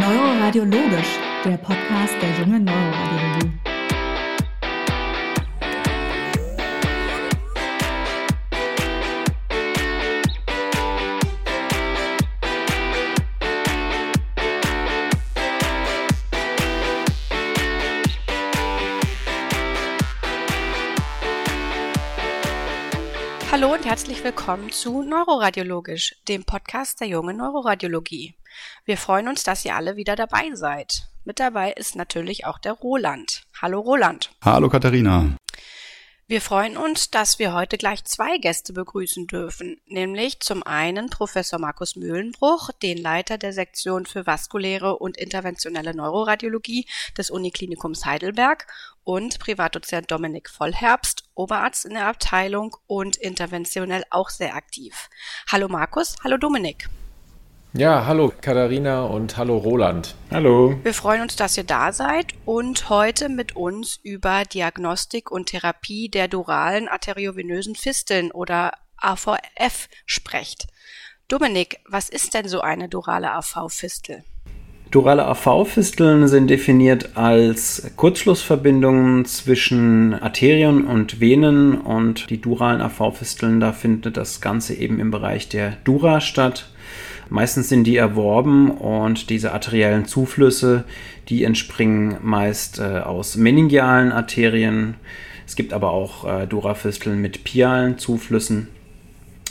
Neuroradiologisch, der Podcast der jungen Neuroradiologie. Hallo und herzlich willkommen zu Neuroradiologisch, dem Podcast der jungen Neuroradiologie. Wir freuen uns, dass ihr alle wieder dabei seid. Mit dabei ist natürlich auch der Roland. Hallo Roland. Hallo Katharina. Wir freuen uns, dass wir heute gleich zwei Gäste begrüßen dürfen, nämlich zum einen Professor Markus Mühlenbruch, den Leiter der Sektion für vaskuläre und interventionelle Neuroradiologie des Uniklinikums Heidelberg und Privatdozent Dominik Vollherbst, Oberarzt in der Abteilung und interventionell auch sehr aktiv. Hallo Markus, hallo Dominik. Ja, hallo Katharina und hallo Roland. Hallo. Wir freuen uns, dass ihr da seid und heute mit uns über Diagnostik und Therapie der duralen arteriovenösen Fisteln oder AVF sprecht. Dominik, was ist denn so eine durale AV-Fistel? Durale AV-Fisteln sind definiert als Kurzschlussverbindungen zwischen Arterien und Venen und die duralen AV-Fisteln, da findet das Ganze eben im Bereich der Dura statt. Meistens sind die erworben und diese arteriellen Zuflüsse, die entspringen meist äh, aus meningialen Arterien. Es gibt aber auch äh, Durafisteln mit pialen Zuflüssen.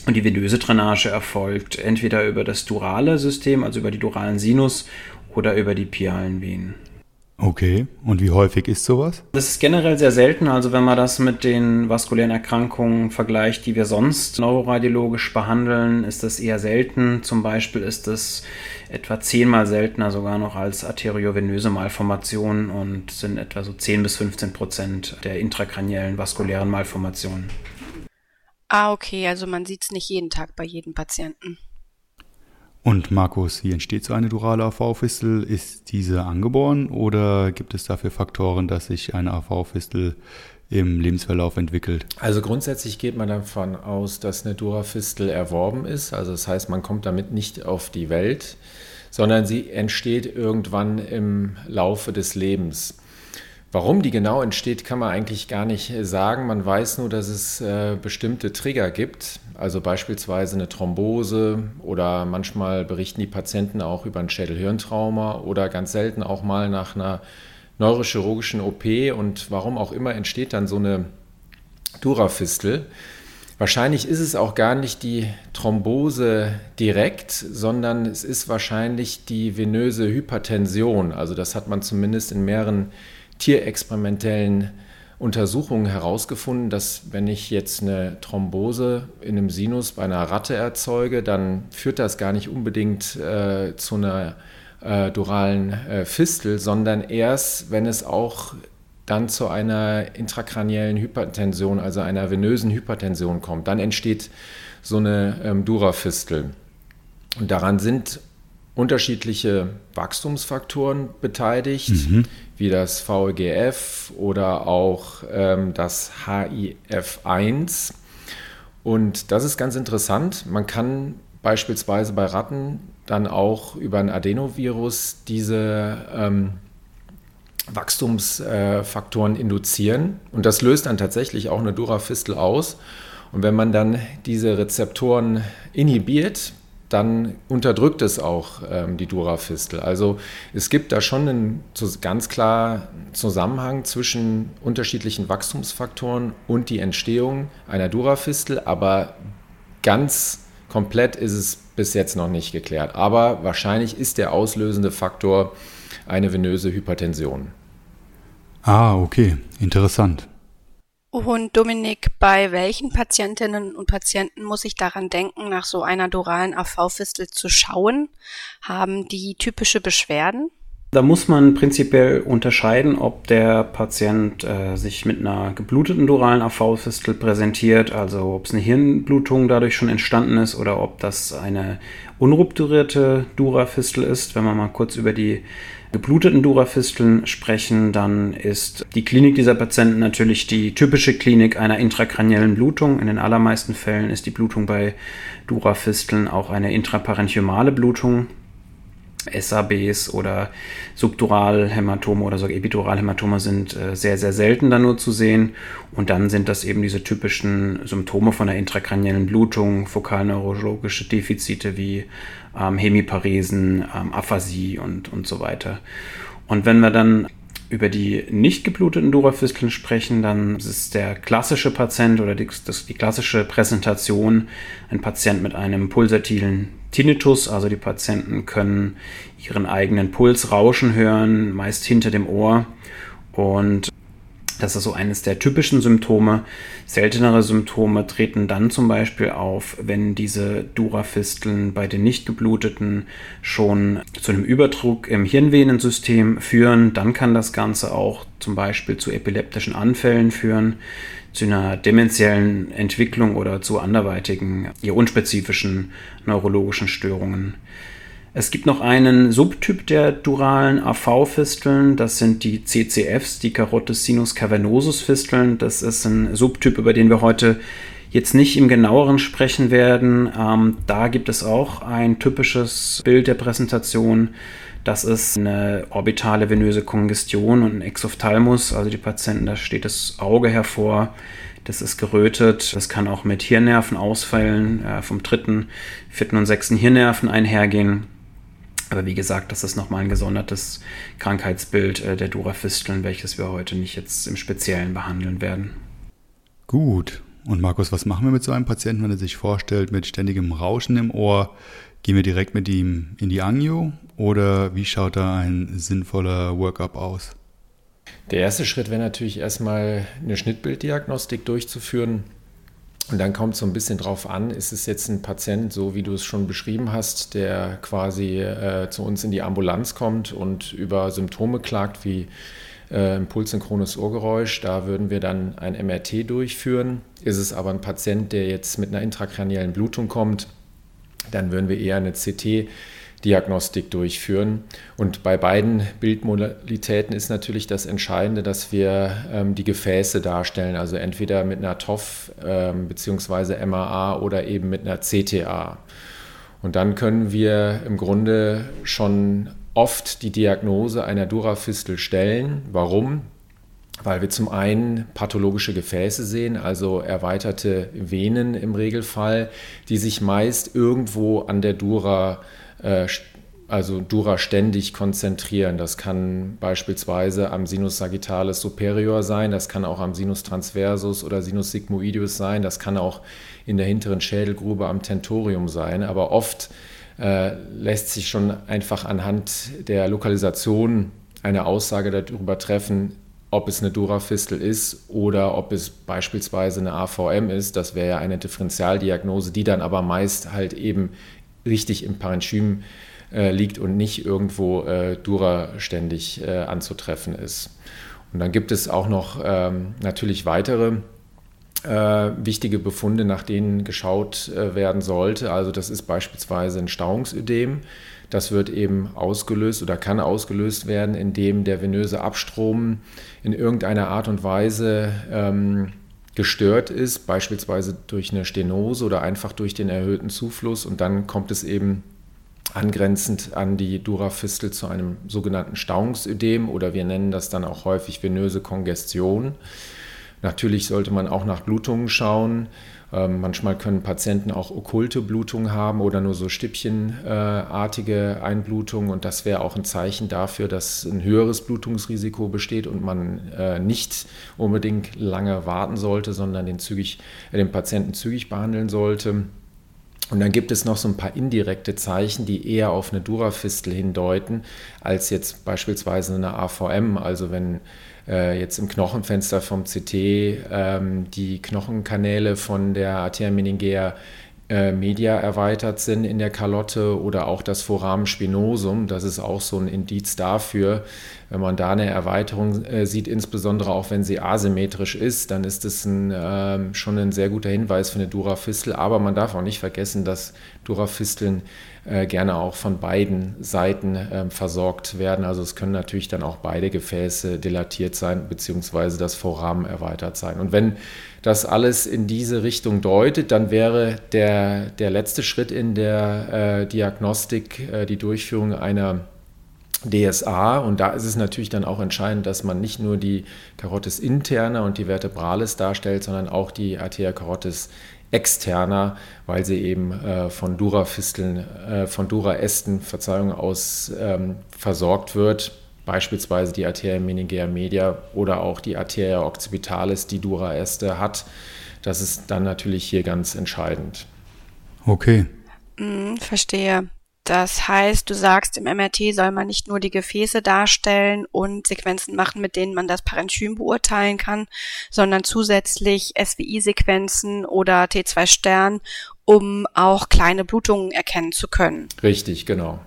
Und die venöse Drainage erfolgt entweder über das durale System, also über die duralen Sinus, oder über die pialen Venen. Okay, und wie häufig ist sowas? Das ist generell sehr selten. Also wenn man das mit den vaskulären Erkrankungen vergleicht, die wir sonst neuroradiologisch behandeln, ist das eher selten. Zum Beispiel ist es etwa zehnmal seltener sogar noch als arteriovenöse Malformationen und sind etwa so 10 bis 15 Prozent der intrakraniellen vaskulären Malformationen. Ah, okay, also man sieht es nicht jeden Tag bei jedem Patienten. Und Markus, wie entsteht so eine durale AV-Fistel? Ist diese angeboren oder gibt es dafür Faktoren, dass sich eine AV-Fistel im Lebensverlauf entwickelt? Also grundsätzlich geht man davon aus, dass eine Durafistel erworben ist. Also das heißt, man kommt damit nicht auf die Welt, sondern sie entsteht irgendwann im Laufe des Lebens. Warum die genau entsteht, kann man eigentlich gar nicht sagen. Man weiß nur, dass es äh, bestimmte Trigger gibt, also beispielsweise eine Thrombose oder manchmal berichten die Patienten auch über ein Schädelhirntrauma oder ganz selten auch mal nach einer neurochirurgischen OP und warum auch immer entsteht dann so eine Durafistel. Wahrscheinlich ist es auch gar nicht die Thrombose direkt, sondern es ist wahrscheinlich die venöse Hypertension. Also das hat man zumindest in mehreren tierexperimentellen Untersuchungen herausgefunden, dass wenn ich jetzt eine Thrombose in einem Sinus bei einer Ratte erzeuge, dann führt das gar nicht unbedingt äh, zu einer äh, duralen äh, Fistel, sondern erst, wenn es auch dann zu einer intrakraniellen Hypertension, also einer venösen Hypertension kommt. Dann entsteht so eine ähm, Durafistel. Und daran sind unterschiedliche Wachstumsfaktoren beteiligt, mhm. wie das VEGF oder auch ähm, das HIF1. Und das ist ganz interessant. Man kann beispielsweise bei Ratten dann auch über ein Adenovirus diese ähm, Wachstumsfaktoren äh, induzieren. Und das löst dann tatsächlich auch eine Durafistel aus. Und wenn man dann diese Rezeptoren inhibiert, dann unterdrückt es auch ähm, die Durafistel. Also es gibt da schon einen ganz klar Zusammenhang zwischen unterschiedlichen Wachstumsfaktoren und die Entstehung einer Durafistel, aber ganz komplett ist es bis jetzt noch nicht geklärt. Aber wahrscheinlich ist der auslösende Faktor eine venöse Hypertension. Ah, okay, interessant. Und Dominik, bei welchen Patientinnen und Patienten muss ich daran denken, nach so einer duralen AV-Fistel zu schauen? Haben die typische Beschwerden? Da muss man prinzipiell unterscheiden, ob der Patient äh, sich mit einer gebluteten duralen AV-Fistel präsentiert, also ob es eine Hirnblutung dadurch schon entstanden ist oder ob das eine unrupturierte Durafistel ist. Wenn man mal kurz über die gebluteten Durafisteln sprechen, dann ist die Klinik dieser Patienten natürlich die typische Klinik einer intrakraniellen Blutung. In den allermeisten Fällen ist die Blutung bei Durafisteln auch eine intraparenchymale Blutung. SABs oder Subduralhämatome oder sogar Epiduralhämatome sind äh, sehr, sehr selten dann nur zu sehen. Und dann sind das eben diese typischen Symptome von der intrakraniellen Blutung, fokalneurologische Defizite wie ähm, Hemiparesen, ähm, Aphasie und, und so weiter. Und wenn wir dann über die nicht gebluteten Durafisteln sprechen, dann ist der klassische Patient oder die, das, die klassische Präsentation ein Patient mit einem pulsatilen Tinnitus. Also die Patienten können ihren eigenen Puls rauschen hören, meist hinter dem Ohr. Und das ist so eines der typischen Symptome. Seltenere Symptome treten dann zum Beispiel auf, wenn diese Durafisteln bei den nicht gebluteten schon zu einem Überdruck im Hirnvenensystem führen. Dann kann das Ganze auch zum Beispiel zu epileptischen Anfällen führen, zu einer dementiellen Entwicklung oder zu anderweitigen, eher unspezifischen neurologischen Störungen. Es gibt noch einen Subtyp der duralen AV-Fisteln, das sind die CCFs, die Carotis Sinus Cavernosus Fisteln. Das ist ein Subtyp, über den wir heute jetzt nicht im genaueren sprechen werden. Ähm, da gibt es auch ein typisches Bild der Präsentation. Das ist eine orbitale venöse Kongestion und ein Exophthalmus, also die Patienten, da steht das Auge hervor. Das ist gerötet. Das kann auch mit Hirnnervenausfällen äh, vom dritten, vierten und sechsten Hirnnerven einhergehen. Aber wie gesagt, das ist nochmal ein gesondertes Krankheitsbild äh, der Durafisteln, welches wir heute nicht jetzt im Speziellen behandeln werden. Gut. Und Markus, was machen wir mit so einem Patienten, wenn er sich vorstellt, mit ständigem Rauschen im Ohr? Gehen wir direkt mit ihm in die Angio oder wie schaut da ein sinnvoller Workup aus? Der erste Schritt wäre natürlich erstmal eine Schnittbilddiagnostik durchzuführen und dann kommt so ein bisschen drauf an, ist es jetzt ein Patient, so wie du es schon beschrieben hast, der quasi äh, zu uns in die Ambulanz kommt und über Symptome klagt wie äh, impulssynchrones Ohrgeräusch. Da würden wir dann ein MRT durchführen. Ist es aber ein Patient, der jetzt mit einer intrakraniellen Blutung kommt, dann würden wir eher eine CT Diagnostik durchführen. Und bei beiden Bildmodalitäten ist natürlich das Entscheidende, dass wir ähm, die Gefäße darstellen, also entweder mit einer TOF ähm, bzw. MAA oder eben mit einer CTA. Und dann können wir im Grunde schon oft die Diagnose einer Durafistel stellen. Warum? Weil wir zum einen pathologische Gefäße sehen, also erweiterte Venen im Regelfall, die sich meist irgendwo an der Dura äh, also Dura ständig konzentrieren. Das kann beispielsweise am Sinus sagittalis superior sein, das kann auch am Sinus transversus oder Sinus sigmoideus sein, das kann auch in der hinteren Schädelgrube am Tentorium sein, aber oft äh, lässt sich schon einfach anhand der Lokalisation eine Aussage darüber treffen, ob es eine Durafistel ist oder ob es beispielsweise eine AVM ist. Das wäre ja eine Differentialdiagnose, die dann aber meist halt eben richtig im Parenchym äh, liegt und nicht irgendwo äh, Dura ständig äh, anzutreffen ist. Und dann gibt es auch noch ähm, natürlich weitere äh, wichtige Befunde, nach denen geschaut äh, werden sollte. Also das ist beispielsweise ein Stauungsödem. Das wird eben ausgelöst oder kann ausgelöst werden, indem der venöse Abstrom in irgendeiner Art und Weise ähm, gestört ist, beispielsweise durch eine Stenose oder einfach durch den erhöhten Zufluss. Und dann kommt es eben angrenzend an die Durafistel zu einem sogenannten Stauungsödem oder wir nennen das dann auch häufig venöse Kongestion. Natürlich sollte man auch nach Blutungen schauen. Ähm, manchmal können Patienten auch okkulte Blutungen haben oder nur so stippchenartige äh, Einblutungen und das wäre auch ein Zeichen dafür, dass ein höheres Blutungsrisiko besteht und man äh, nicht unbedingt lange warten sollte, sondern den, zügig, äh, den Patienten zügig behandeln sollte. Und dann gibt es noch so ein paar indirekte Zeichen, die eher auf eine Durafistel hindeuten, als jetzt beispielsweise eine AVM. Also wenn äh, jetzt im Knochenfenster vom CT ähm, die Knochenkanäle von der Arteria meningea äh, media erweitert sind in der Kalotte oder auch das Foramen spinosum. Das ist auch so ein Indiz dafür. Wenn man da eine Erweiterung äh, sieht, insbesondere auch wenn sie asymmetrisch ist, dann ist es ein, äh, schon ein sehr guter Hinweis für eine Durafistel. Aber man darf auch nicht vergessen, dass Durafisteln äh, gerne auch von beiden Seiten äh, versorgt werden. Also es können natürlich dann auch beide Gefäße dilatiert sein, beziehungsweise das Vorrahmen erweitert sein. Und wenn das alles in diese Richtung deutet, dann wäre der, der letzte Schritt in der äh, Diagnostik äh, die Durchführung einer DSA und da ist es natürlich dann auch entscheidend, dass man nicht nur die Carotis interna und die Vertebralis darstellt, sondern auch die Arteria carotis externa, weil sie eben äh, von Durafisteln, äh, von Duraästen, Verzeihung, aus ähm, versorgt wird. Beispielsweise die Arteria meningea media oder auch die Arteria occipitalis, die Duraäste hat. Das ist dann natürlich hier ganz entscheidend. Okay. Mm, verstehe. Das heißt, du sagst, im MRT soll man nicht nur die Gefäße darstellen und Sequenzen machen, mit denen man das Parenchym beurteilen kann, sondern zusätzlich SWI-Sequenzen oder T2-Stern, um auch kleine Blutungen erkennen zu können. Richtig, genau.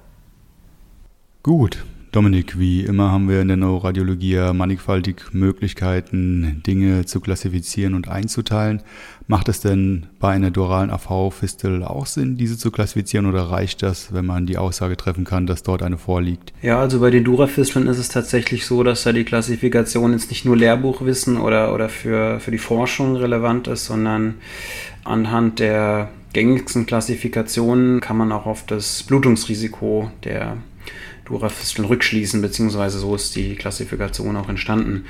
Gut. Dominik, wie immer haben wir in der Neuroradiologie ja mannigfaltig Möglichkeiten, Dinge zu klassifizieren und einzuteilen. Macht es denn bei einer duralen AV-Fistel auch Sinn, diese zu klassifizieren oder reicht das, wenn man die Aussage treffen kann, dass dort eine vorliegt? Ja, also bei den Durafisteln ist es tatsächlich so, dass da die Klassifikation jetzt nicht nur Lehrbuchwissen oder, oder für, für die Forschung relevant ist, sondern anhand der gängigsten Klassifikationen kann man auch auf das Blutungsrisiko der Durafisteln rückschließen, beziehungsweise so ist die Klassifikation auch entstanden.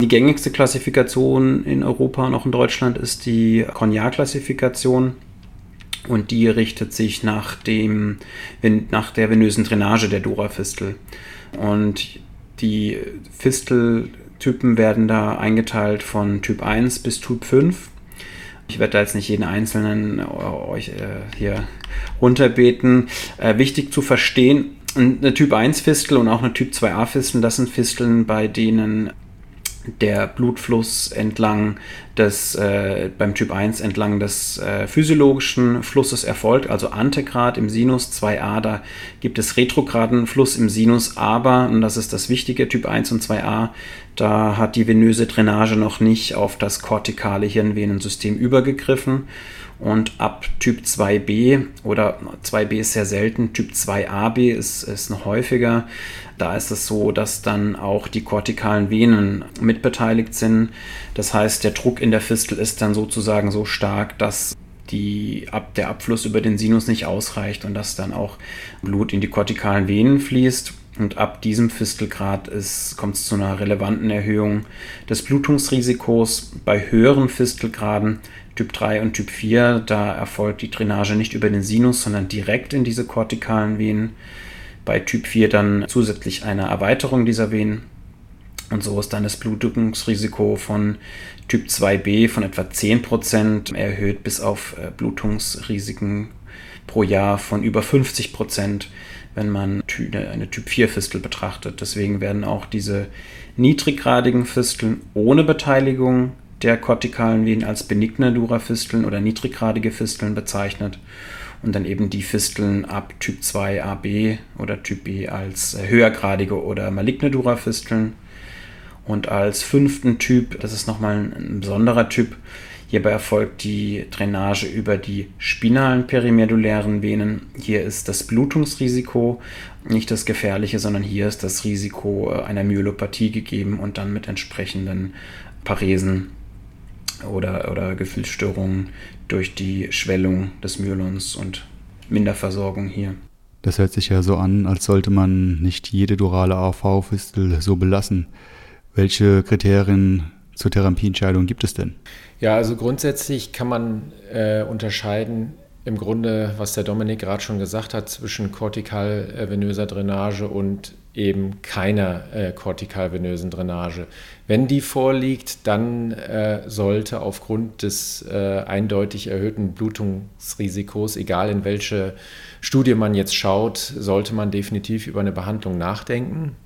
Die gängigste Klassifikation in Europa und auch in Deutschland ist die Cognac-Klassifikation. Und die richtet sich nach, dem, nach der venösen Drainage der Durafistel. Und die Fisteltypen werden da eingeteilt von Typ 1 bis Typ 5. Ich werde da jetzt nicht jeden einzelnen äh, euch äh, hier runterbeten. Äh, wichtig zu verstehen, eine Typ 1 Fistel und auch eine Typ 2a Fistel, das sind Fisteln, bei denen der Blutfluss entlang des, äh, beim Typ 1 entlang des äh, physiologischen Flusses erfolgt, also Antegrad im Sinus 2a, da gibt es retrograden Fluss im Sinus, aber, und das ist das Wichtige, Typ 1 und 2a, da hat die venöse Drainage noch nicht auf das kortikale Hirnvenensystem übergegriffen und ab Typ 2b oder 2b ist sehr selten, Typ 2ab ist, ist noch häufiger. Da ist es so, dass dann auch die kortikalen Venen mitbeteiligt sind. Das heißt, der Druck in der Fistel ist dann sozusagen so stark, dass die, ab, der Abfluss über den Sinus nicht ausreicht und dass dann auch Blut in die kortikalen Venen fließt. Und ab diesem Fistelgrad kommt es zu einer relevanten Erhöhung des Blutungsrisikos. Bei höheren Fistelgraden Typ 3 und Typ 4, da erfolgt die Drainage nicht über den Sinus, sondern direkt in diese kortikalen Venen. Bei Typ 4 dann zusätzlich eine Erweiterung dieser Venen. Und so ist dann das Blutungsrisiko von Typ 2b von etwa 10% erhöht bis auf äh, Blutungsrisiken pro Jahr von über 50%, wenn man eine Typ 4 Fistel betrachtet. Deswegen werden auch diese niedriggradigen Fisteln ohne Beteiligung der kortikalen Venen als benigne Durafisteln oder niedriggradige Fisteln bezeichnet und dann eben die Fisteln ab Typ 2 AB oder Typ B als äh, höhergradige oder maligne Durafisteln. Und als fünften Typ, das ist nochmal ein besonderer Typ, hierbei erfolgt die Drainage über die spinalen perimedulären Venen. Hier ist das Blutungsrisiko nicht das gefährliche, sondern hier ist das Risiko äh, einer Myelopathie gegeben und dann mit entsprechenden Paresen oder, oder Gefühlsstörungen durch die Schwellung des Myelons und Minderversorgung hier. Das hört sich ja so an, als sollte man nicht jede durale AV-Fistel so belassen. Welche Kriterien zur Therapieentscheidung gibt es denn? Ja, also grundsätzlich kann man äh, unterscheiden, im Grunde, was der Dominik gerade schon gesagt hat, zwischen kortikalvenöser Drainage und eben keiner äh, kortikalvenösen Drainage. Wenn die vorliegt, dann äh, sollte aufgrund des äh, eindeutig erhöhten Blutungsrisikos, egal in welche Studie man jetzt schaut, sollte man definitiv über eine Behandlung nachdenken.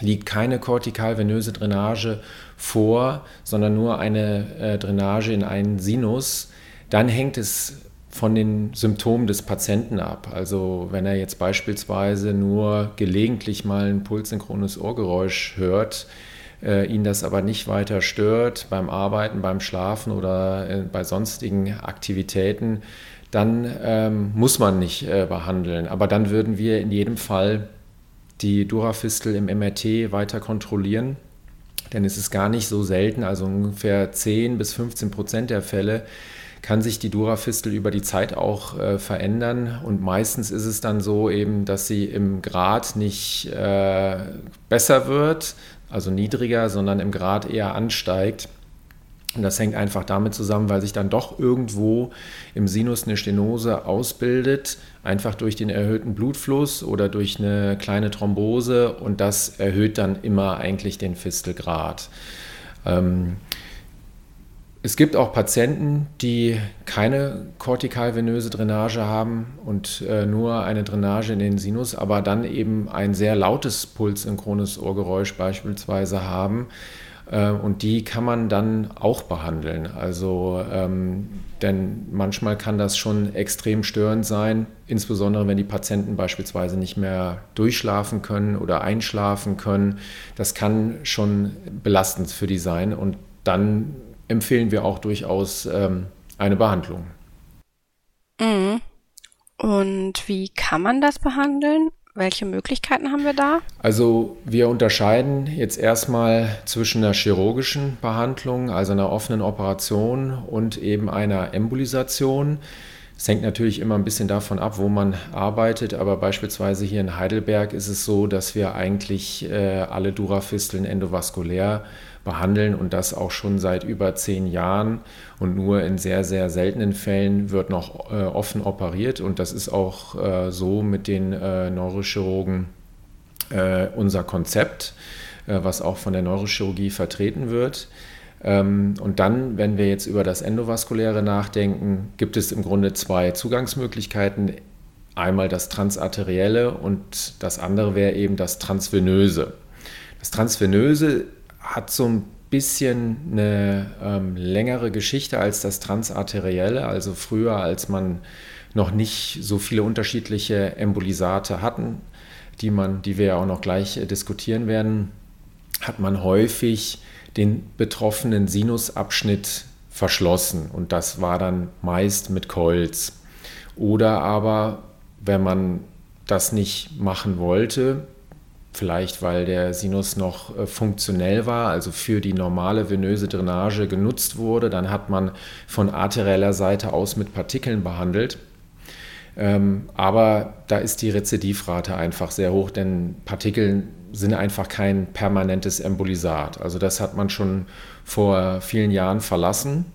Liegt keine kortikalvenöse Drainage vor, sondern nur eine äh, Drainage in einen Sinus, dann hängt es von den Symptomen des Patienten ab. Also wenn er jetzt beispielsweise nur gelegentlich mal ein pulssynchrones Ohrgeräusch hört, äh, ihn das aber nicht weiter stört beim Arbeiten, beim Schlafen oder äh, bei sonstigen Aktivitäten, dann ähm, muss man nicht äh, behandeln. Aber dann würden wir in jedem Fall die Durafistel im MRT weiter kontrollieren. Denn es ist gar nicht so selten, also ungefähr 10 bis 15 Prozent der Fälle kann sich die Durafistel über die Zeit auch äh, verändern. Und meistens ist es dann so eben, dass sie im Grad nicht äh, besser wird, also niedriger, sondern im Grad eher ansteigt. Und das hängt einfach damit zusammen, weil sich dann doch irgendwo im Sinus eine Stenose ausbildet, einfach durch den erhöhten Blutfluss oder durch eine kleine Thrombose und das erhöht dann immer eigentlich den Fistelgrad. Ähm, es gibt auch Patienten, die keine kortikalvenöse Drainage haben und äh, nur eine Drainage in den Sinus, aber dann eben ein sehr lautes pulssynchrones Ohrgeräusch beispielsweise haben. Äh, und die kann man dann auch behandeln. Also, ähm, denn manchmal kann das schon extrem störend sein, insbesondere wenn die Patienten beispielsweise nicht mehr durchschlafen können oder einschlafen können. Das kann schon belastend für die sein und dann empfehlen wir auch durchaus ähm, eine Behandlung. Mhm. Und wie kann man das behandeln? Welche Möglichkeiten haben wir da? Also wir unterscheiden jetzt erstmal zwischen einer chirurgischen Behandlung, also einer offenen Operation und eben einer Embolisation. Es hängt natürlich immer ein bisschen davon ab, wo man arbeitet, aber beispielsweise hier in Heidelberg ist es so, dass wir eigentlich äh, alle Durafisteln endovaskulär behandeln und das auch schon seit über zehn Jahren. Und nur in sehr, sehr seltenen Fällen wird noch äh, offen operiert. Und das ist auch äh, so mit den äh, Neurochirurgen äh, unser Konzept, äh, was auch von der Neurochirurgie vertreten wird. Ähm, und dann, wenn wir jetzt über das Endovaskuläre nachdenken, gibt es im Grunde zwei Zugangsmöglichkeiten. Einmal das Transarterielle und das andere wäre eben das Transvenöse. Das Transvenöse hat so ein bisschen eine ähm, längere Geschichte als das Transarterielle. Also früher, als man noch nicht so viele unterschiedliche Embolisate hatten, die, man, die wir ja auch noch gleich äh, diskutieren werden, hat man häufig den betroffenen Sinusabschnitt verschlossen und das war dann meist mit Colz. Oder aber, wenn man das nicht machen wollte, Vielleicht weil der Sinus noch äh, funktionell war, also für die normale venöse Drainage genutzt wurde. Dann hat man von arterieller Seite aus mit Partikeln behandelt. Ähm, aber da ist die Rezidivrate einfach sehr hoch, denn Partikel sind einfach kein permanentes Embolisat. Also das hat man schon vor vielen Jahren verlassen.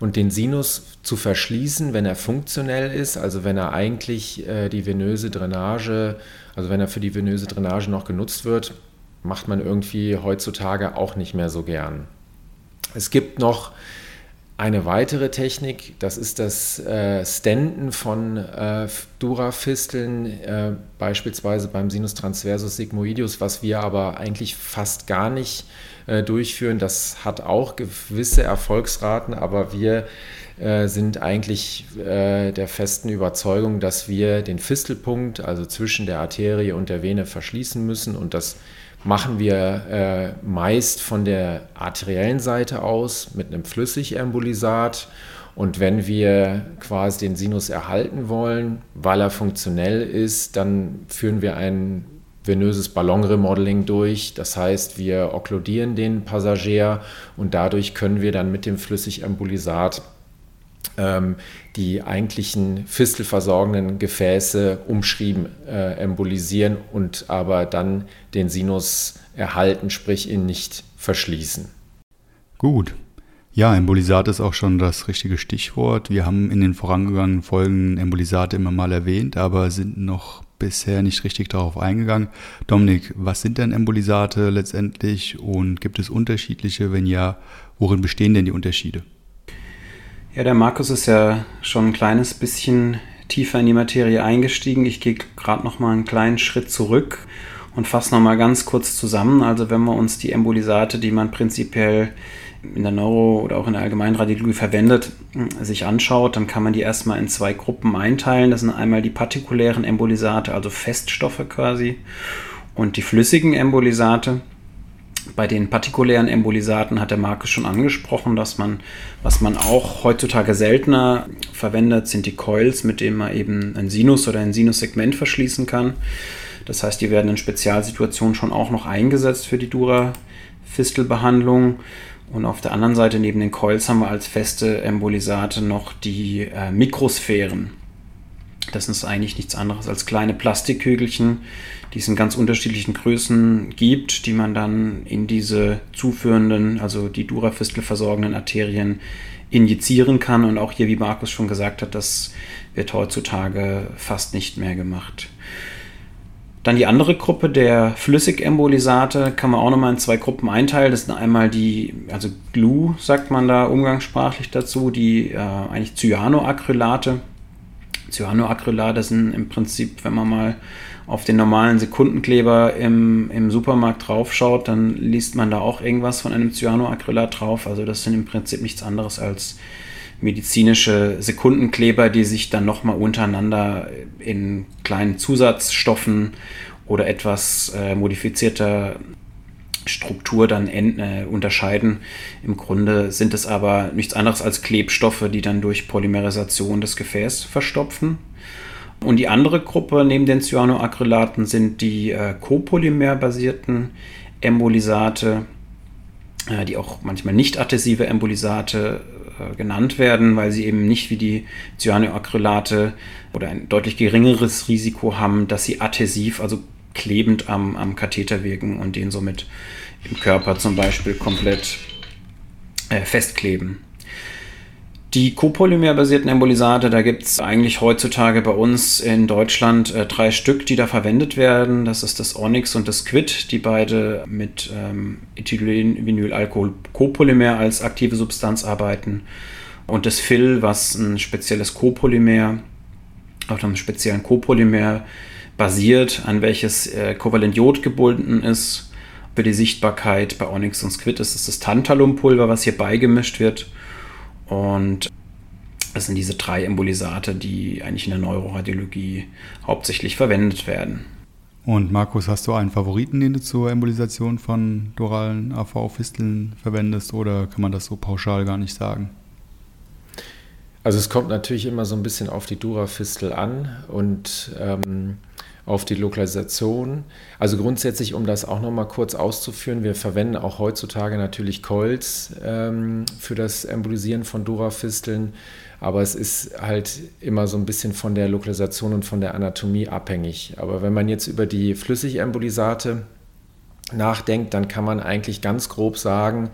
Und den Sinus zu verschließen, wenn er funktionell ist, also wenn er eigentlich äh, die venöse Drainage also wenn er für die venöse Drainage noch genutzt wird, macht man irgendwie heutzutage auch nicht mehr so gern. Es gibt noch eine weitere Technik, das ist das äh, Stenden von äh, Durafisteln, äh, beispielsweise beim Sinus transversus sigmoideus, was wir aber eigentlich fast gar nicht äh, durchführen. Das hat auch gewisse Erfolgsraten, aber wir äh, sind eigentlich äh, der festen Überzeugung, dass wir den Fistelpunkt, also zwischen der Arterie und der Vene, verschließen müssen. Und das machen wir äh, meist von der arteriellen Seite aus mit einem Flüssigembolisat. Und wenn wir quasi den Sinus erhalten wollen, weil er funktionell ist, dann führen wir ein venöses Ballonremodeling durch. Das heißt, wir okkludieren den Passagier und dadurch können wir dann mit dem Flüssigembolisat die eigentlichen fistelversorgenden Gefäße umschrieben, äh, embolisieren und aber dann den Sinus erhalten, sprich ihn nicht verschließen. Gut. Ja, Embolisat ist auch schon das richtige Stichwort. Wir haben in den vorangegangenen Folgen Embolisate immer mal erwähnt, aber sind noch bisher nicht richtig darauf eingegangen. Dominik, was sind denn Embolisate letztendlich und gibt es unterschiedliche? Wenn ja, worin bestehen denn die Unterschiede? Ja, der Markus ist ja schon ein kleines bisschen tiefer in die Materie eingestiegen. Ich gehe gerade noch mal einen kleinen Schritt zurück und fasse noch mal ganz kurz zusammen. Also wenn wir uns die Embolisate, die man prinzipiell in der Neuro- oder auch in der Allgemeinradiologie verwendet, sich anschaut, dann kann man die erstmal in zwei Gruppen einteilen. Das sind einmal die partikulären Embolisate, also Feststoffe quasi, und die flüssigen Embolisate. Bei den partikulären Embolisaten hat der Markus schon angesprochen, dass man, was man auch heutzutage seltener verwendet, sind die Coils, mit denen man eben ein Sinus oder ein Sinussegment verschließen kann. Das heißt, die werden in Spezialsituationen schon auch noch eingesetzt für die Dura-Fistelbehandlung. Und auf der anderen Seite neben den Coils haben wir als feste Embolisate noch die äh, Mikrosphären. Das ist eigentlich nichts anderes als kleine Plastikkügelchen, die es in ganz unterschiedlichen Größen gibt, die man dann in diese zuführenden, also die Durafistel versorgenden Arterien injizieren kann. Und auch hier, wie Markus schon gesagt hat, das wird heutzutage fast nicht mehr gemacht. Dann die andere Gruppe der Flüssigembolisate kann man auch nochmal in zwei Gruppen einteilen. Das sind einmal die, also Glue sagt man da umgangssprachlich dazu, die äh, eigentlich Cyanoacrylate. Cyanoacrylate sind im Prinzip, wenn man mal auf den normalen Sekundenkleber im, im Supermarkt draufschaut, dann liest man da auch irgendwas von einem Cyanoacrylat drauf. Also das sind im Prinzip nichts anderes als medizinische Sekundenkleber, die sich dann nochmal untereinander in kleinen Zusatzstoffen oder etwas äh, modifizierter Struktur dann äh, unterscheiden. Im Grunde sind es aber nichts anderes als Klebstoffe, die dann durch Polymerisation das Gefäß verstopfen. Und die andere Gruppe neben den Cyanoacrylaten sind die äh, copolymerbasierten Embolisate, äh, die auch manchmal nicht adhesive Embolisate äh, genannt werden, weil sie eben nicht wie die Cyanoacrylate oder ein deutlich geringeres Risiko haben, dass sie adhesiv, also klebend am, am Katheter wirken und den somit im Körper zum Beispiel komplett äh, festkleben. Die copolymerbasierten Embolisate, da gibt es eigentlich heutzutage bei uns in Deutschland äh, drei Stück, die da verwendet werden. Das ist das Onyx und das Quid, die beide mit ähm, Ethylenvinylalkohol-Copolymer als aktive Substanz arbeiten. Und das Fill, was ein spezielles Copolymer auf einem speziellen Copolymer basiert, an welches äh, kovalent Jod gebunden ist. Für die Sichtbarkeit bei Onyx und Squid ist es das Tantalumpulver, was hier beigemischt wird. Und das sind diese drei Embolisate, die eigentlich in der Neuroradiologie hauptsächlich verwendet werden. Und Markus, hast du einen Favoriten, den du zur Embolisation von duralen AV-Fisteln verwendest oder kann man das so pauschal gar nicht sagen? Also es kommt natürlich immer so ein bisschen auf die Durafistel an und ähm, auf die Lokalisation. Also grundsätzlich, um das auch nochmal kurz auszuführen, wir verwenden auch heutzutage natürlich Coils ähm, für das Embolisieren von Durafisteln, aber es ist halt immer so ein bisschen von der Lokalisation und von der Anatomie abhängig. Aber wenn man jetzt über die Flüssigembolisate nachdenkt, dann kann man eigentlich ganz grob sagen,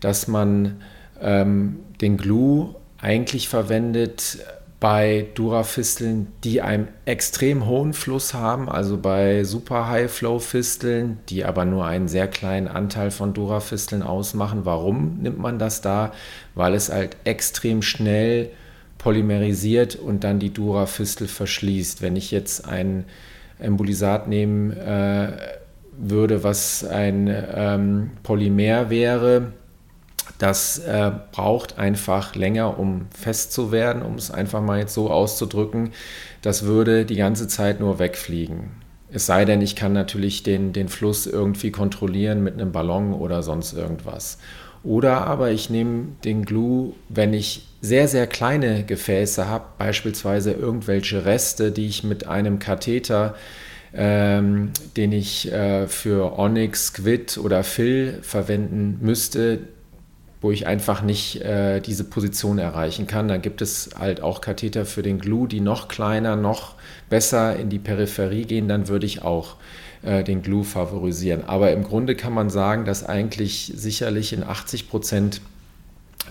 dass man ähm, den Glue eigentlich verwendet bei Durafisteln, die einen extrem hohen Fluss haben, also bei Super High Flow Fisteln, die aber nur einen sehr kleinen Anteil von Durafisteln ausmachen. Warum nimmt man das da? Weil es halt extrem schnell polymerisiert und dann die Durafistel verschließt. Wenn ich jetzt ein Embolisat nehmen äh, würde, was ein ähm, Polymer wäre, das äh, braucht einfach länger, um fest zu werden, um es einfach mal jetzt so auszudrücken. Das würde die ganze Zeit nur wegfliegen. Es sei denn, ich kann natürlich den, den Fluss irgendwie kontrollieren mit einem Ballon oder sonst irgendwas. Oder aber ich nehme den Glue, wenn ich sehr, sehr kleine Gefäße habe, beispielsweise irgendwelche Reste, die ich mit einem Katheter, ähm, den ich äh, für Onyx, Squid oder Fill verwenden müsste, wo ich einfach nicht äh, diese Position erreichen kann. Dann gibt es halt auch Katheter für den Glue, die noch kleiner, noch besser in die Peripherie gehen. Dann würde ich auch äh, den Glue favorisieren. Aber im Grunde kann man sagen, dass eigentlich sicherlich in 80 Prozent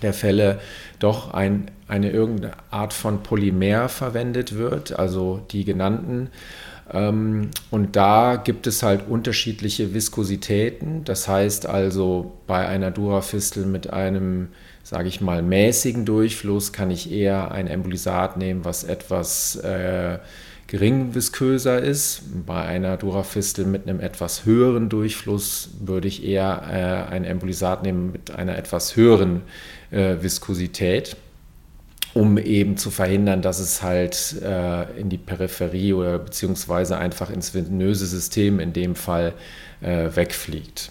der Fälle doch ein, eine irgendeine Art von Polymer verwendet wird, also die genannten. Ähm, und da gibt es halt unterschiedliche Viskositäten. Das heißt also, bei einer Durafistel mit einem, sage ich mal, mäßigen Durchfluss kann ich eher ein Embolisat nehmen, was etwas äh, gering visköser ist. Bei einer Durafistel mit einem etwas höheren Durchfluss würde ich eher äh, ein Embolisat nehmen mit einer etwas höheren äh, Viskosität um eben zu verhindern, dass es halt äh, in die Peripherie oder beziehungsweise einfach ins venöse System in dem Fall äh, wegfliegt.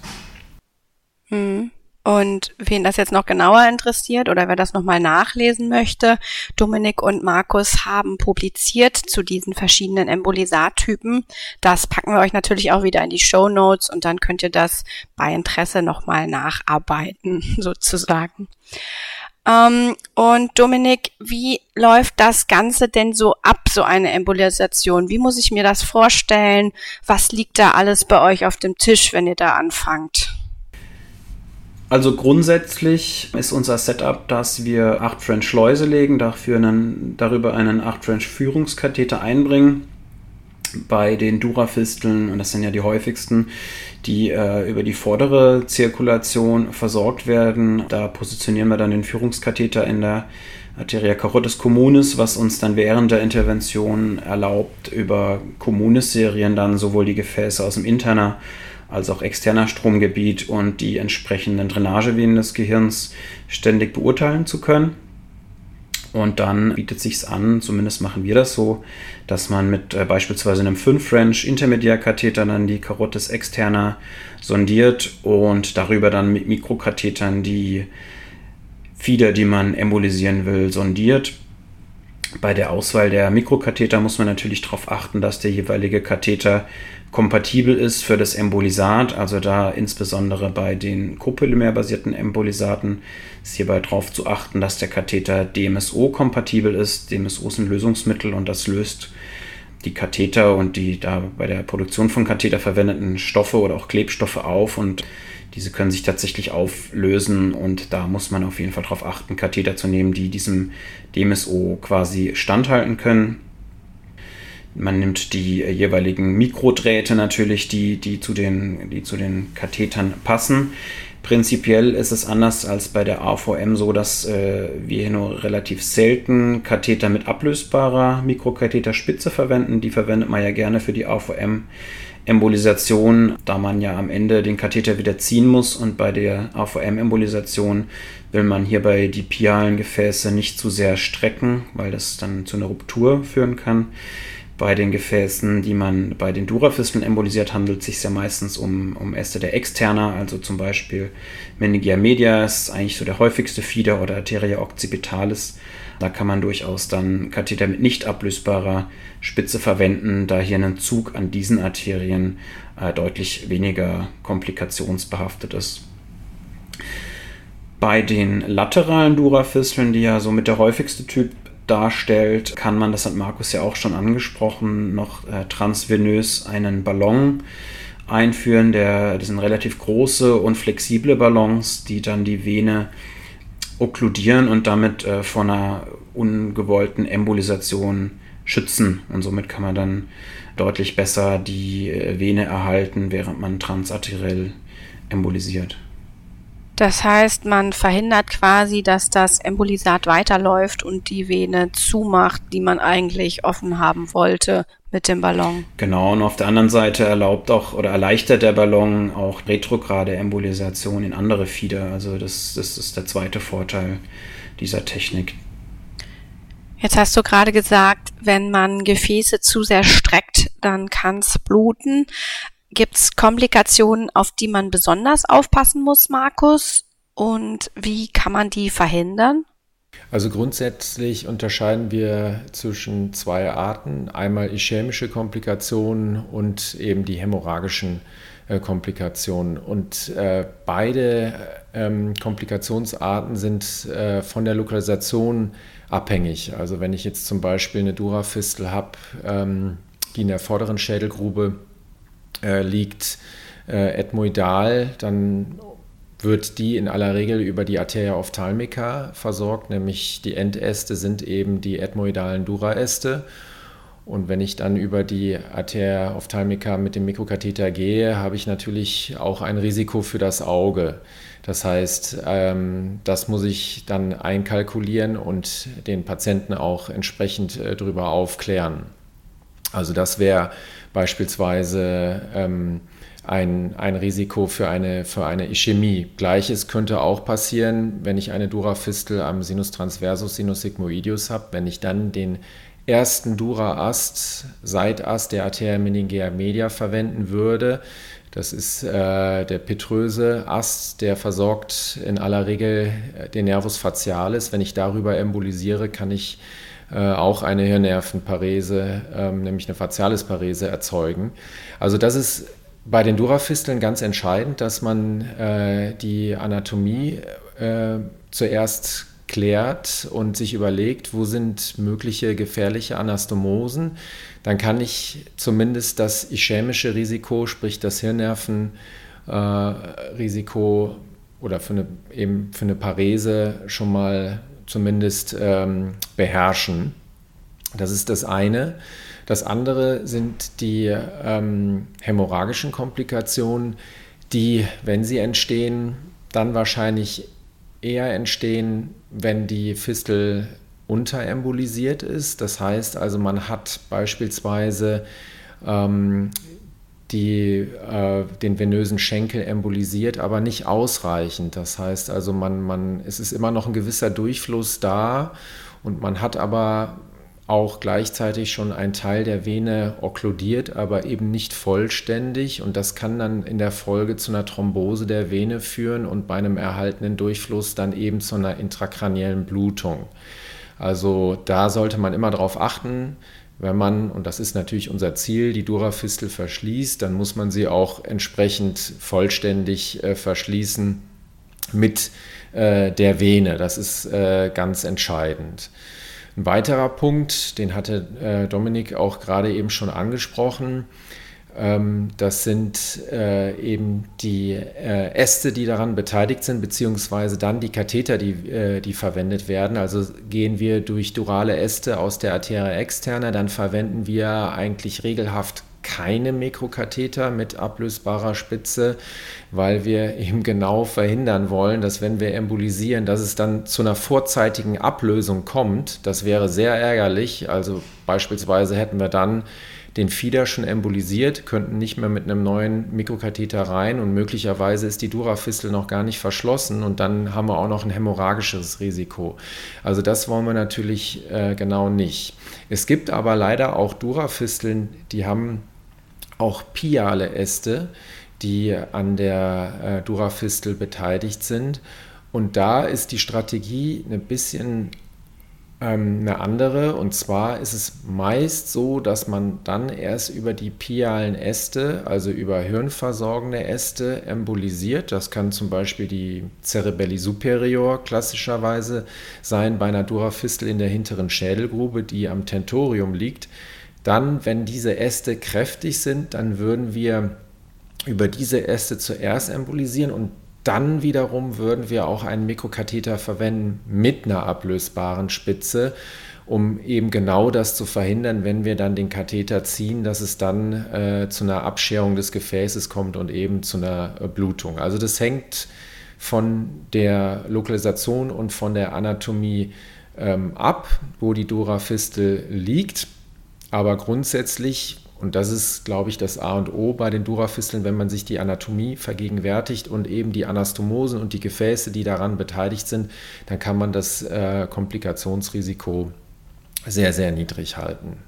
Und wen das jetzt noch genauer interessiert oder wer das nochmal nachlesen möchte, Dominik und Markus haben publiziert zu diesen verschiedenen Embolisartypen. Das packen wir euch natürlich auch wieder in die Show Notes und dann könnt ihr das bei Interesse nochmal nacharbeiten, sozusagen. Ähm, und Dominik, wie läuft das Ganze denn so ab, so eine Embolisation? Wie muss ich mir das vorstellen? Was liegt da alles bei euch auf dem Tisch, wenn ihr da anfangt? Also grundsätzlich ist unser Setup, dass wir 8 French Schleuse legen, dafür einen, darüber einen 8 French Führungskatheter einbringen. Bei den Durafisteln, und das sind ja die häufigsten, die äh, über die vordere Zirkulation versorgt werden, da positionieren wir dann den Führungskatheter in der Arteria carotis communis, was uns dann während der Intervention erlaubt, über Communis-Serien dann sowohl die Gefäße aus dem Interner als auch externer Stromgebiet und die entsprechenden Drainagevenen des Gehirns ständig beurteilen zu können. Und dann bietet sich an, zumindest machen wir das so, dass man mit äh, beispielsweise einem 5-French Intermediärkatheter dann die Karotis externer sondiert und darüber dann mit Mikrokathetern die Fieder, die man embolisieren will, sondiert. Bei der Auswahl der Mikrokatheter muss man natürlich darauf achten, dass der jeweilige Katheter kompatibel ist für das Embolisat, also da insbesondere bei den copolymerbasierten Embolisaten ist hierbei darauf zu achten, dass der Katheter DMSO-kompatibel ist. DMSO ist ein Lösungsmittel und das löst die Katheter und die da bei der Produktion von Katheter verwendeten Stoffe oder auch Klebstoffe auf und diese können sich tatsächlich auflösen und da muss man auf jeden Fall darauf achten, Katheter zu nehmen, die diesem DMSO quasi standhalten können. Man nimmt die jeweiligen Mikrodrähte natürlich, die, die, zu den, die zu den Kathetern passen. Prinzipiell ist es anders als bei der AVM so, dass äh, wir hier nur relativ selten Katheter mit ablösbarer Mikrokatheterspitze verwenden. Die verwendet man ja gerne für die AVM. Embolisation, da man ja am Ende den Katheter wieder ziehen muss und bei der AVM-Embolisation will man hierbei die pialen Gefäße nicht zu sehr strecken, weil das dann zu einer Ruptur führen kann. Bei den Gefäßen, die man bei den Durafisteln embolisiert, handelt es sich ja meistens um, um Äste der Externa, also zum Beispiel Meningia media ist eigentlich so der häufigste Fieder oder Arteria occipitalis. Da kann man durchaus dann Katheter mit nicht ablösbarer Spitze verwenden, da hier ein Zug an diesen Arterien äh, deutlich weniger komplikationsbehaftet ist. Bei den lateralen Durafisteln, die ja so mit der häufigste Typ darstellt, kann man, das hat Markus ja auch schon angesprochen, noch äh, transvenös einen Ballon einführen. Der, das sind relativ große und flexible Ballons, die dann die Vene okkludieren und damit äh, vor einer ungewollten Embolisation schützen. Und somit kann man dann deutlich besser die äh, Vene erhalten, während man transarteriell embolisiert. Das heißt, man verhindert quasi, dass das Embolisat weiterläuft und die Vene zumacht, die man eigentlich offen haben wollte mit dem Ballon. Genau, und auf der anderen Seite erlaubt auch oder erleichtert der Ballon auch retrograde Embolisation in andere Fieder. Also das, das ist der zweite Vorteil dieser Technik. Jetzt hast du gerade gesagt, wenn man Gefäße zu sehr streckt, dann kann es bluten. Gibt es Komplikationen, auf die man besonders aufpassen muss, Markus? Und wie kann man die verhindern? Also grundsätzlich unterscheiden wir zwischen zwei Arten. Einmal ischämische Komplikationen und eben die hämorrhagischen äh, Komplikationen. Und äh, beide ähm, Komplikationsarten sind äh, von der Lokalisation abhängig. Also wenn ich jetzt zum Beispiel eine Durafistel habe, ähm, die in der vorderen Schädelgrube äh, liegt äh, ethmoidal, dann wird die in aller Regel über die Arteria ophthalmica versorgt, nämlich die Endäste sind eben die ethmoidalen Duraäste. Und wenn ich dann über die Arteria ophthalmica mit dem Mikrokatheter gehe, habe ich natürlich auch ein Risiko für das Auge. Das heißt, ähm, das muss ich dann einkalkulieren und den Patienten auch entsprechend äh, darüber aufklären. Also das wäre beispielsweise ähm, ein, ein Risiko für eine, für eine Ischämie. Gleiches könnte auch passieren, wenn ich eine Durafistel am Sinus transversus Sinus sigmoidius habe, wenn ich dann den ersten Dura-Ast, Seitast der Arteria meningea media verwenden würde, Das ist äh, der petröse Ast, der versorgt in aller Regel äh, den Nervus facialis. Wenn ich darüber embolisiere, kann ich äh, auch eine Hirnnervenparese, ähm, nämlich eine Facialisparese erzeugen. Also das ist bei den Durafisteln ganz entscheidend, dass man äh, die Anatomie äh, zuerst klärt und sich überlegt, wo sind mögliche gefährliche Anastomosen, dann kann ich zumindest das ischämische Risiko, sprich das Hirnnervenrisiko äh, oder für eine, eben für eine Parese schon mal zumindest ähm, beherrschen. Das ist das eine. Das andere sind die ähm, hämorrhagischen Komplikationen, die, wenn sie entstehen, dann wahrscheinlich eher entstehen, wenn die Fistel unterembolisiert ist. Das heißt also, man hat beispielsweise ähm, die, äh, den venösen Schenkel embolisiert, aber nicht ausreichend. Das heißt also, man, man, es ist immer noch ein gewisser Durchfluss da und man hat aber auch gleichzeitig schon ein Teil der Vene okkludiert, aber eben nicht vollständig. Und das kann dann in der Folge zu einer Thrombose der Vene führen und bei einem erhaltenen Durchfluss dann eben zu einer intrakraniellen Blutung. Also da sollte man immer darauf achten, wenn man, und das ist natürlich unser Ziel, die Durafistel verschließt, dann muss man sie auch entsprechend vollständig äh, verschließen mit äh, der Vene. Das ist äh, ganz entscheidend. Ein weiterer Punkt, den hatte äh, Dominik auch gerade eben schon angesprochen, das sind äh, eben die äh, Äste, die daran beteiligt sind, beziehungsweise dann die Katheter, die, äh, die verwendet werden. Also gehen wir durch durale Äste aus der Arteria externa, dann verwenden wir eigentlich regelhaft keine Mikrokatheter mit ablösbarer Spitze, weil wir eben genau verhindern wollen, dass wenn wir embolisieren, dass es dann zu einer vorzeitigen Ablösung kommt. Das wäre sehr ärgerlich. Also beispielsweise hätten wir dann den Fieder schon embolisiert, könnten nicht mehr mit einem neuen Mikrokatheter rein und möglicherweise ist die Durafistel noch gar nicht verschlossen und dann haben wir auch noch ein hämorrhagisches Risiko. Also das wollen wir natürlich äh, genau nicht. Es gibt aber leider auch Durafisteln, die haben auch piale Äste, die an der äh, Durafistel beteiligt sind. Und da ist die Strategie ein bisschen ähm, eine andere. Und zwar ist es meist so, dass man dann erst über die pialen Äste, also über hirnversorgende Äste, embolisiert. Das kann zum Beispiel die Cerebelli superior klassischerweise sein, bei einer Durafistel in der hinteren Schädelgrube, die am Tentorium liegt. Dann, wenn diese Äste kräftig sind, dann würden wir über diese Äste zuerst embolisieren und dann wiederum würden wir auch einen Mikrokatheter verwenden mit einer ablösbaren Spitze, um eben genau das zu verhindern, wenn wir dann den Katheter ziehen, dass es dann äh, zu einer Abscherung des Gefäßes kommt und eben zu einer äh, Blutung. Also das hängt von der Lokalisation und von der Anatomie ähm, ab, wo die Durafistel liegt. Aber grundsätzlich und das ist, glaube ich, das A und O bei den Durafisteln, wenn man sich die Anatomie vergegenwärtigt und eben die Anastomosen und die Gefäße, die daran beteiligt sind, dann kann man das äh, Komplikationsrisiko sehr, sehr niedrig halten.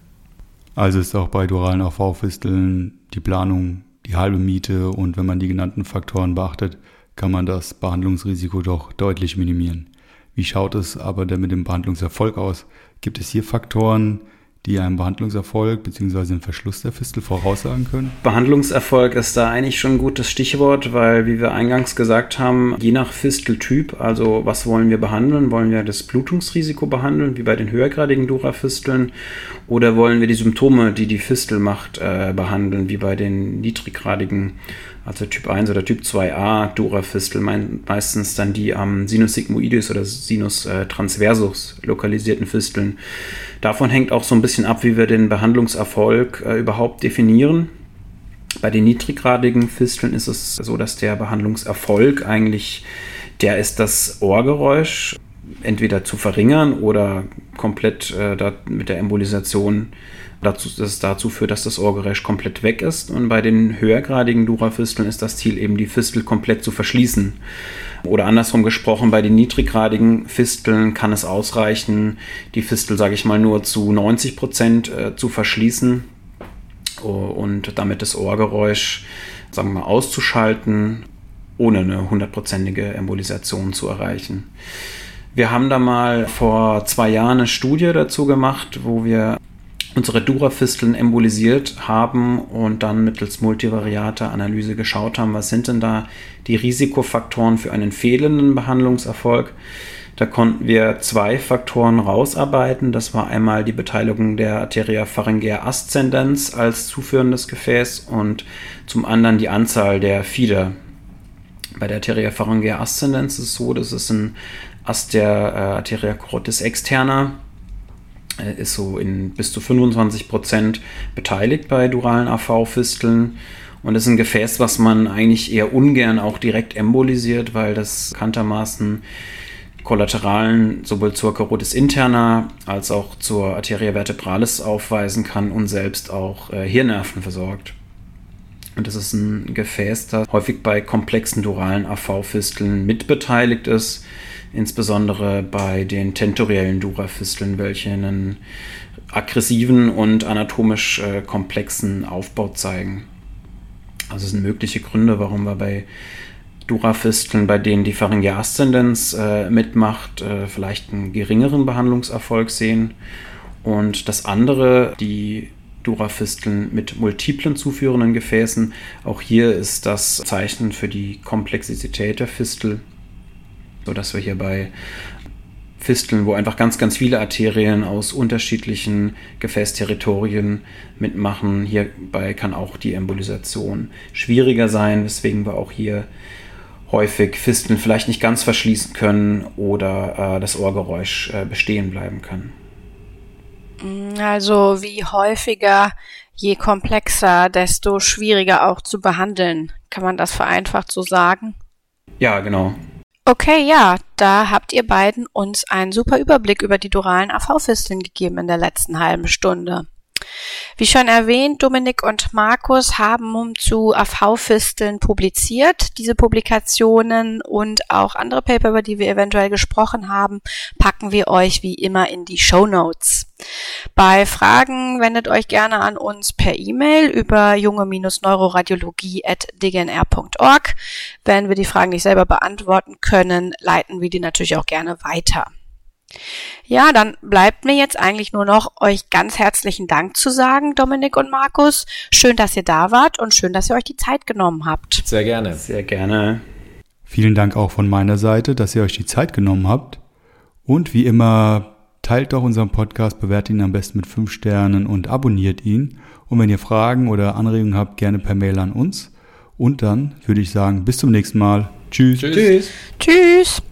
Also ist auch bei duralen AV-Fisteln die Planung die halbe Miete und wenn man die genannten Faktoren beachtet, kann man das Behandlungsrisiko doch deutlich minimieren. Wie schaut es aber denn mit dem Behandlungserfolg aus? Gibt es hier Faktoren, die einen Behandlungserfolg bzw. einen Verschluss der Fistel voraussagen können? Behandlungserfolg ist da eigentlich schon ein gutes Stichwort, weil, wie wir eingangs gesagt haben, je nach Fisteltyp, also was wollen wir behandeln? Wollen wir das Blutungsrisiko behandeln, wie bei den höhergradigen Durafisteln, oder wollen wir die Symptome, die die Fistel macht, äh, behandeln, wie bei den niedriggradigen also Typ 1 oder Typ 2a Durafistel, meistens dann die am Sinus sigmoides oder Sinus äh, transversus lokalisierten Fisteln. Davon hängt auch so ein bisschen ab, wie wir den Behandlungserfolg äh, überhaupt definieren. Bei den niedriggradigen Fisteln ist es so, dass der Behandlungserfolg eigentlich der ist, das Ohrgeräusch entweder zu verringern oder komplett äh, mit der Embolisation dazu, das dazu führt, dass das Ohrgeräusch komplett weg ist. Und bei den höhergradigen Durafisteln ist das Ziel eben, die Fistel komplett zu verschließen. Oder andersrum gesprochen, bei den niedriggradigen Fisteln kann es ausreichen, die Fistel, sage ich mal, nur zu 90 Prozent äh, zu verschließen und damit das Ohrgeräusch sagen wir mal, auszuschalten, ohne eine hundertprozentige Embolisation zu erreichen. Wir haben da mal vor zwei Jahren eine Studie dazu gemacht, wo wir unsere Durafisteln embolisiert haben und dann mittels multivariater Analyse geschaut haben, was sind denn da die Risikofaktoren für einen fehlenden Behandlungserfolg. Da konnten wir zwei Faktoren rausarbeiten. Das war einmal die Beteiligung der Arteria pharyngea ascendens als zuführendes Gefäß und zum anderen die Anzahl der Fieder. Bei der Arteria pharyngea ascendens ist es so, dass es ein Ast der äh, Arteria corotis externa ist so in bis zu 25 Prozent beteiligt bei duralen AV-Fisteln. Und das ist ein Gefäß, was man eigentlich eher ungern auch direkt embolisiert, weil das bekanntermaßen Kollateralen sowohl zur Carotis interna als auch zur Arteria vertebralis aufweisen kann und selbst auch äh, Hirnnerven versorgt. Und das ist ein Gefäß, das häufig bei komplexen duralen AV-Fisteln mitbeteiligt ist, insbesondere bei den tentoriellen Durafisteln, welche einen aggressiven und anatomisch äh, komplexen Aufbau zeigen. Also es sind mögliche Gründe, warum wir bei Durafisteln, bei denen die Pharyngeaszendenz äh, mitmacht, äh, vielleicht einen geringeren Behandlungserfolg sehen. Und das andere, die Durafisteln mit multiplen zuführenden Gefäßen. Auch hier ist das Zeichen für die Komplexität der Fistel, sodass wir hier bei Fisteln, wo einfach ganz, ganz viele Arterien aus unterschiedlichen Gefäßterritorien mitmachen. Hierbei kann auch die Embolisation schwieriger sein, weswegen wir auch hier häufig Fisteln vielleicht nicht ganz verschließen können oder äh, das Ohrgeräusch äh, bestehen bleiben kann. Also wie häufiger, je komplexer, desto schwieriger auch zu behandeln. Kann man das vereinfacht so sagen? Ja, genau. Okay, ja, da habt ihr beiden uns einen super Überblick über die duralen AV-Fisteln gegeben in der letzten halben Stunde. Wie schon erwähnt, Dominik und Markus haben zu AV-Fisteln publiziert. Diese Publikationen und auch andere Paper, über die wir eventuell gesprochen haben, packen wir euch wie immer in die Show Notes. Bei Fragen wendet euch gerne an uns per E-Mail über junge-neuroradiologie.dgnr.org. Wenn wir die Fragen nicht selber beantworten können, leiten wir die natürlich auch gerne weiter. Ja, dann bleibt mir jetzt eigentlich nur noch euch ganz herzlichen Dank zu sagen, Dominik und Markus. Schön, dass ihr da wart und schön, dass ihr euch die Zeit genommen habt. Sehr gerne. Sehr gerne. Vielen Dank auch von meiner Seite, dass ihr euch die Zeit genommen habt. Und wie immer, teilt doch unseren Podcast, bewertet ihn am besten mit 5 Sternen und abonniert ihn. Und wenn ihr Fragen oder Anregungen habt, gerne per Mail an uns. Und dann würde ich sagen, bis zum nächsten Mal. Tschüss. Tschüss. Tschüss.